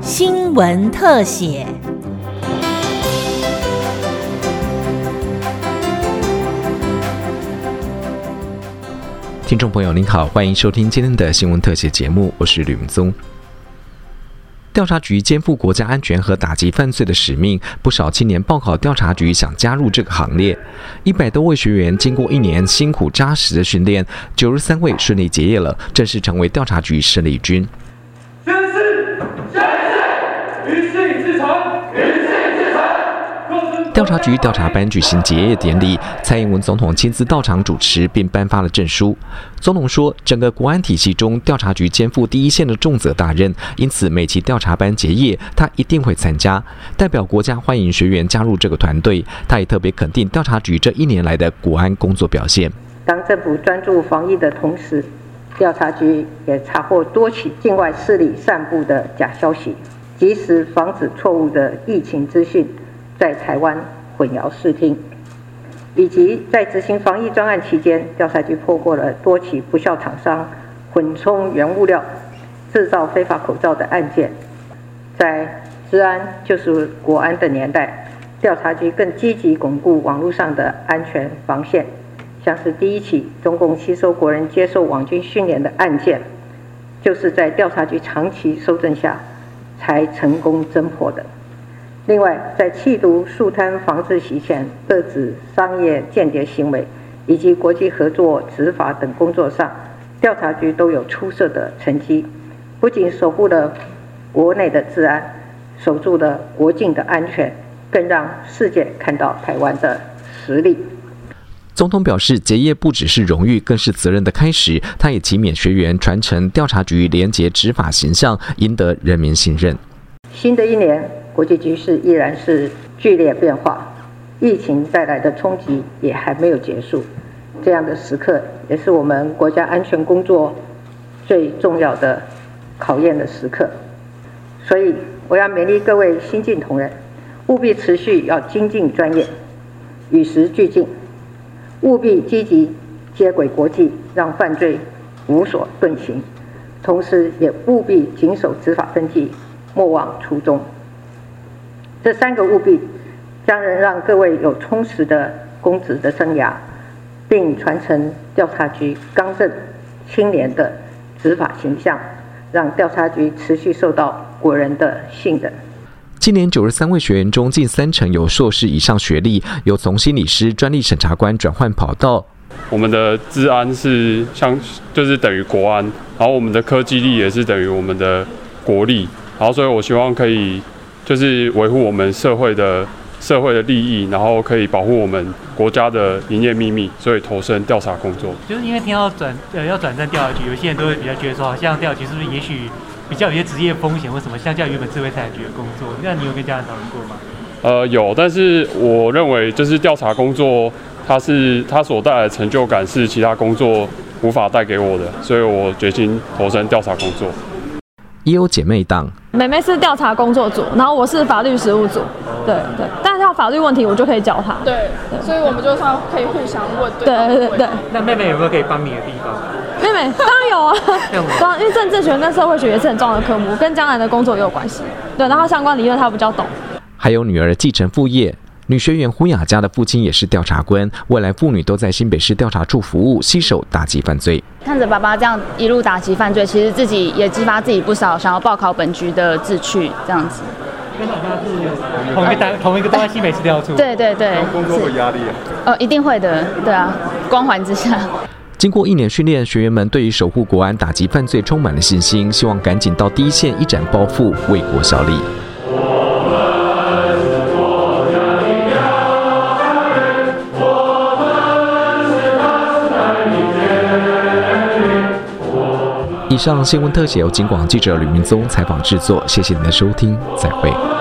新闻特写。听众朋友您好，欢迎收听今天的新闻特写节目，我是吕明宗。调查局肩负国家安全和打击犯罪的使命，不少青年报考调查局想加入这个行列。一百多位学员经过一年辛苦扎实的训练，九十三位顺利结业了，正式成为调查局胜利军。调查局调查班举行结业典礼，蔡英文总统亲自到场主持，并颁发了证书。总统说，整个国安体系中，调查局肩负第一线的重责大任，因此每期调查班结业，他一定会参加，代表国家欢迎学员加入这个团队。他也特别肯定调查局这一年来的国安工作表现。当政府专注防疫的同时，调查局也查获多起境外势力散布的假消息，及时防止错误的疫情资讯。在台湾混淆视听，以及在执行防疫专案期间，调查局破获了多起不孝厂商混充原物料、制造非法口罩的案件。在治安就是国安的年代，调查局更积极巩固网络上的安全防线，像是第一起中共吸收国人接受网军训练的案件，就是在调查局长期搜证下才成功侦破的。另外，在缉毒、肃贪、防治洗钱、遏制商业间谍行为以及国际合作执法等工作上，调查局都有出色的成绩。不仅守护了国内的治安，守住了国境的安全，更让世界看到台湾的实力。总统表示，结业不只是荣誉，更是责任的开始。他也期勉学员传承调查局廉洁执法形象，赢得人民信任。新的一年。国际局势依然是剧烈变化，疫情带来的冲击也还没有结束。这样的时刻，也是我们国家安全工作最重要的考验的时刻。所以，我要勉励各位新进同仁，务必持续要精进专业，与时俱进，务必积极接轨国际，让犯罪无所遁形。同时，也务必谨守执法分际，莫忘初衷。这三个务必，将能让各位有充实的公职的生涯，并传承调查局刚正、清廉的执法形象，让调查局持续受到国人的信任。今年九十三位学员中，近三成有硕士以上学历，有从心理师、专利审查官转换跑道。我们的治安是像，就是等于国安，然后我们的科技力也是等于我们的国力，然后所以我希望可以。就是维护我们社会的社会的利益，然后可以保护我们国家的营业秘密，所以投身调查工作。就是因为听到转呃要转战调查局，有些人都会比较觉得说，好像调查局是不是也许比较有些职业风险或什么，相较原本智慧财产局的工作。那你有跟家人讨论过吗？呃，有，但是我认为就是调查工作，它是它所带来的成就感是其他工作无法带给我的，所以我决心投身调查工作。也有姐妹档，妹妹是调查工作组，然后我是法律实务组，对对，但是要法律问题我就可以教她，对，所以我们就算可以互相问，对对对。那妹妹有没有可以帮你的地方？妹妹当然有 啊，因为政治学跟社会学也是很重要的科目，跟将来的工作也有关系，对，然后相关理论她比较懂。还有女儿继承父业。女学员胡雅佳的父亲也是调查官，未来父女都在新北市调查处服务，携手打击犯罪。看着爸爸这样一路打击犯罪，其实自己也激发自己不少想要报考本局的志趣，这样子。跟老家是同一个单，同一个都在新北市调处。对对对。工作有压力啊？呃，一定会的，对啊，光环之下。经过一年训练，学员们对于守护国安、打击犯罪充满了信心，希望赶紧到第一线一展抱负，为国效力。以上新闻特写由警广记者吕明宗采访制作，谢谢您的收听，再会。